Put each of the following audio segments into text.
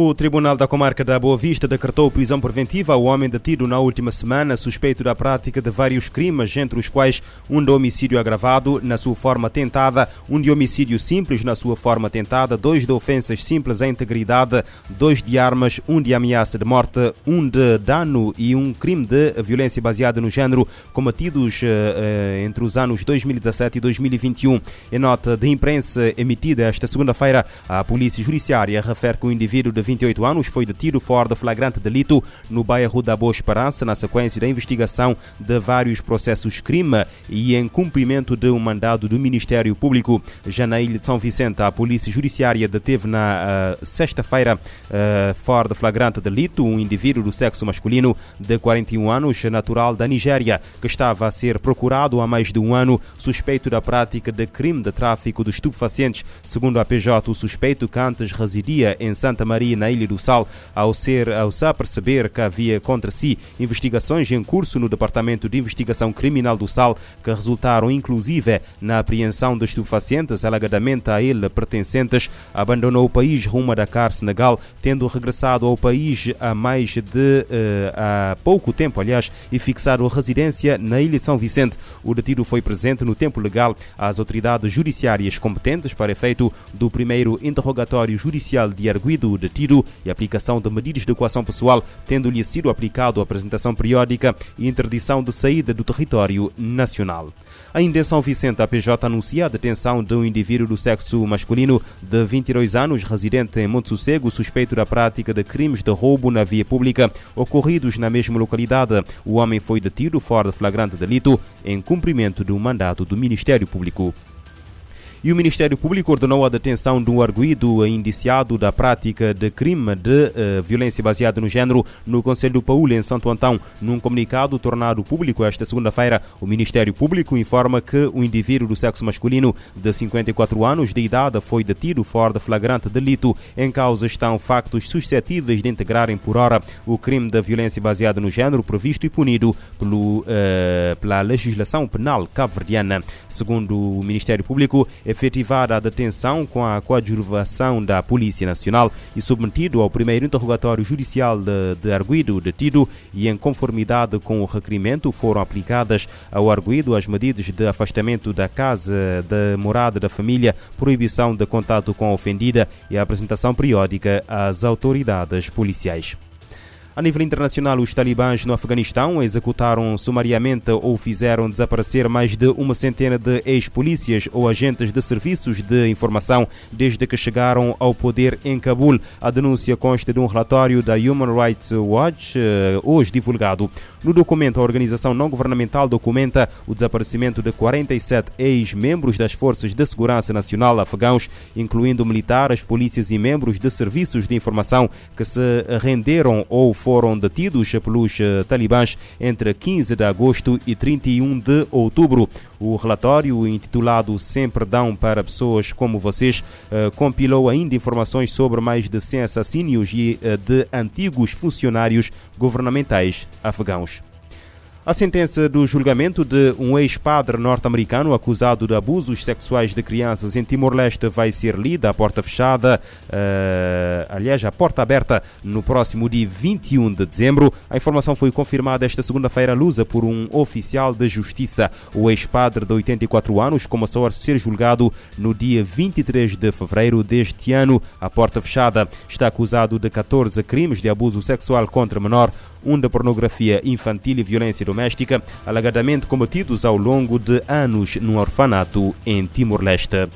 O Tribunal da Comarca da Boa Vista decretou prisão preventiva ao homem detido na última semana, suspeito da prática de vários crimes, entre os quais um de homicídio agravado na sua forma tentada, um de homicídio simples na sua forma tentada, dois de ofensas simples à integridade, dois de armas, um de ameaça de morte, um de dano e um crime de violência baseada no género cometidos eh, entre os anos 2017 e 2021. Em nota de imprensa emitida esta segunda-feira, a Polícia Judiciária refere que o indivíduo de 28 anos, foi detido fora de flagrante delito no bairro da Boa Esperança, na sequência da investigação de vários processos crime e em cumprimento de um mandado do Ministério Público. Já na Ilha de São Vicente, a Polícia Judiciária deteve na uh, sexta-feira, uh, fora de flagrante delito, um indivíduo do sexo masculino de 41 anos, natural da Nigéria, que estava a ser procurado há mais de um ano, suspeito da prática de crime de tráfico de estupefacientes. Segundo a PJ, o suspeito que antes residia em Santa Maria na Ilha do Sal, ao ser ao se aperceber que havia contra si investigações em curso no Departamento de Investigação Criminal do Sal, que resultaram inclusive na apreensão de estupefacientes alegadamente a ele pertencentes, abandonou o país rumo a Dakar, Senegal, tendo regressado ao país há mais de uh, há pouco tempo, aliás, e fixado residência na Ilha de São Vicente. O detido foi presente no tempo legal às autoridades judiciárias competentes para efeito do primeiro interrogatório judicial de arguido de e aplicação de medidas de equação pessoal, tendo-lhe sido aplicado a apresentação periódica e interdição de saída do território nacional. Ainda em São Vicente, a PJ anuncia a detenção de um indivíduo do sexo masculino de 22 anos, residente em Monte Sossego, suspeito da prática de crimes de roubo na via pública ocorridos na mesma localidade. O homem foi detido fora de flagrante delito em cumprimento um mandato do Ministério Público e o Ministério Público ordenou a detenção de um arguído indiciado da prática de crime de uh, violência baseada no género no Conselho do Paúl, em Santo Antão. Num comunicado tornado público esta segunda-feira, o Ministério Público informa que o indivíduo do sexo masculino de 54 anos de idade foi detido fora de flagrante delito. Em causa estão factos suscetíveis de integrarem por hora o crime da violência baseada no género previsto e punido pelo, uh, pela legislação penal cabo-verdiana. Segundo o Ministério Público, efetivada a detenção com a coadjuvação da Polícia Nacional e submetido ao primeiro interrogatório judicial de, de arguido detido e em conformidade com o requerimento foram aplicadas ao arguido as medidas de afastamento da casa de morada da família, proibição de contato com a ofendida e a apresentação periódica às autoridades policiais. A nível internacional, os talibãs no Afeganistão executaram sumariamente ou fizeram desaparecer mais de uma centena de ex-polícias ou agentes de serviços de informação desde que chegaram ao poder em Cabul. A denúncia consta de um relatório da Human Rights Watch, eh, hoje divulgado. No documento, a organização não governamental documenta o desaparecimento de 47 ex-membros das Forças de Segurança Nacional afegãos, incluindo militares, polícias e membros de serviços de informação que se renderam ou foram foram detidos pelos eh, talibãs entre 15 de agosto e 31 de outubro. O relatório, intitulado Sem Perdão para Pessoas como Vocês, eh, compilou ainda informações sobre mais de 100 assassínios eh, de antigos funcionários governamentais afegãos. A sentença do julgamento de um ex-padre norte-americano acusado de abusos sexuais de crianças em Timor-Leste vai ser lida à porta fechada, uh, aliás, à porta aberta, no próximo dia 21 de dezembro. A informação foi confirmada esta segunda-feira à lusa por um oficial de justiça. O ex-padre de 84 anos começou a ser julgado no dia 23 de fevereiro deste ano, à porta fechada. Está acusado de 14 crimes de abuso sexual contra menor um da pornografia infantil e violência doméstica, alegadamente cometidos ao longo de anos no orfanato em Timor-Leste.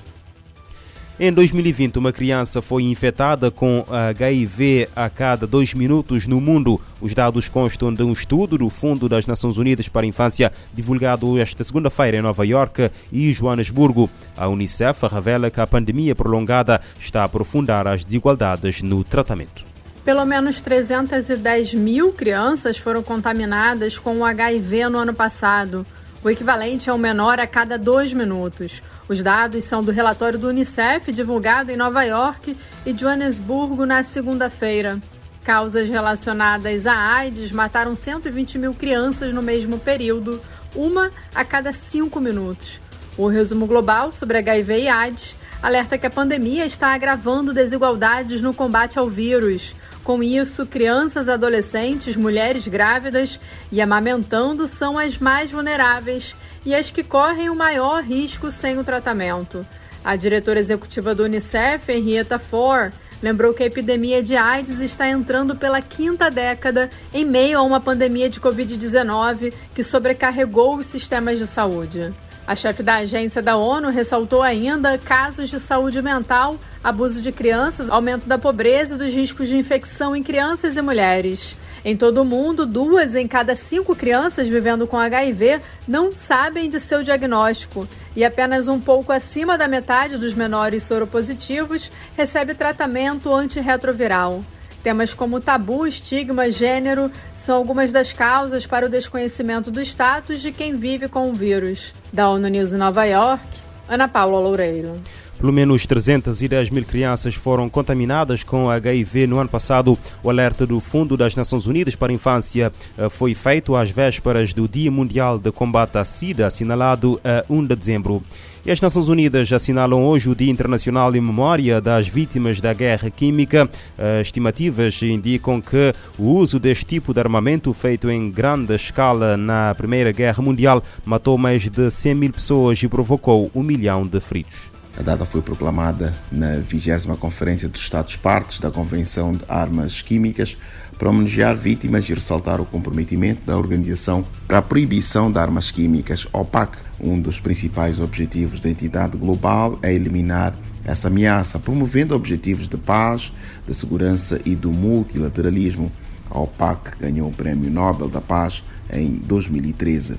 Em 2020, uma criança foi infectada com HIV a cada dois minutos no mundo. Os dados constam de um estudo do Fundo das Nações Unidas para a Infância, divulgado esta segunda-feira em Nova York e Joanesburgo. A Unicef revela que a pandemia prolongada está a aprofundar as desigualdades no tratamento. Pelo menos 310 mil crianças foram contaminadas com o HIV no ano passado, o equivalente a um menor a cada dois minutos. Os dados são do relatório do Unicef, divulgado em Nova York e Joanesburgo na segunda-feira. Causas relacionadas à AIDS mataram 120 mil crianças no mesmo período, uma a cada cinco minutos. O resumo global sobre HIV e AIDS alerta que a pandemia está agravando desigualdades no combate ao vírus. Com isso, crianças, adolescentes, mulheres grávidas e amamentando são as mais vulneráveis e as que correm o maior risco sem o tratamento. A diretora executiva do Unicef, Henrietta Ford, lembrou que a epidemia de AIDS está entrando pela quinta década em meio a uma pandemia de Covid-19 que sobrecarregou os sistemas de saúde. A chefe da agência da ONU ressaltou ainda casos de saúde mental, abuso de crianças, aumento da pobreza e dos riscos de infecção em crianças e mulheres. Em todo o mundo, duas em cada cinco crianças vivendo com HIV não sabem de seu diagnóstico e apenas um pouco acima da metade dos menores soropositivos recebe tratamento antirretroviral. Temas como tabu, estigma, gênero são algumas das causas para o desconhecimento do status de quem vive com o vírus. Da ONU News em Nova York, Ana Paula Loureiro. Pelo menos 310 mil crianças foram contaminadas com HIV no ano passado. O alerta do Fundo das Nações Unidas para a Infância eh, foi feito às vésperas do Dia Mundial de Combate à SIDA, assinalado a 1 de dezembro. E as Nações Unidas assinalam hoje o Dia Internacional em memória das vítimas da guerra química. As estimativas indicam que o uso deste tipo de armamento, feito em grande escala na Primeira Guerra Mundial, matou mais de 100 mil pessoas e provocou um milhão de feridos. A data foi proclamada na 20 Conferência dos Estados-Partes da Convenção de Armas Químicas para homenagear vítimas e ressaltar o comprometimento da Organização para a Proibição de Armas Químicas, OPAC. Um dos principais objetivos da entidade global é eliminar essa ameaça, promovendo objetivos de paz, de segurança e do multilateralismo. A OPAC ganhou o Prêmio Nobel da Paz em 2013.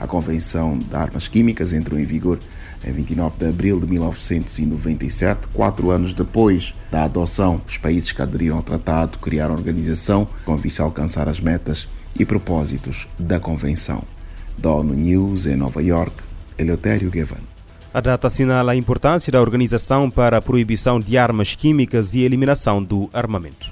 A Convenção de Armas Químicas entrou em vigor em 29 de abril de 1997, quatro anos depois da adoção. Os países que aderiram ao tratado criaram a organização com vista a alcançar as metas e propósitos da Convenção. Da ONU News em Nova York, Eleutério Guevara. A data assinala a importância da Organização para a Proibição de Armas Químicas e a Eliminação do Armamento.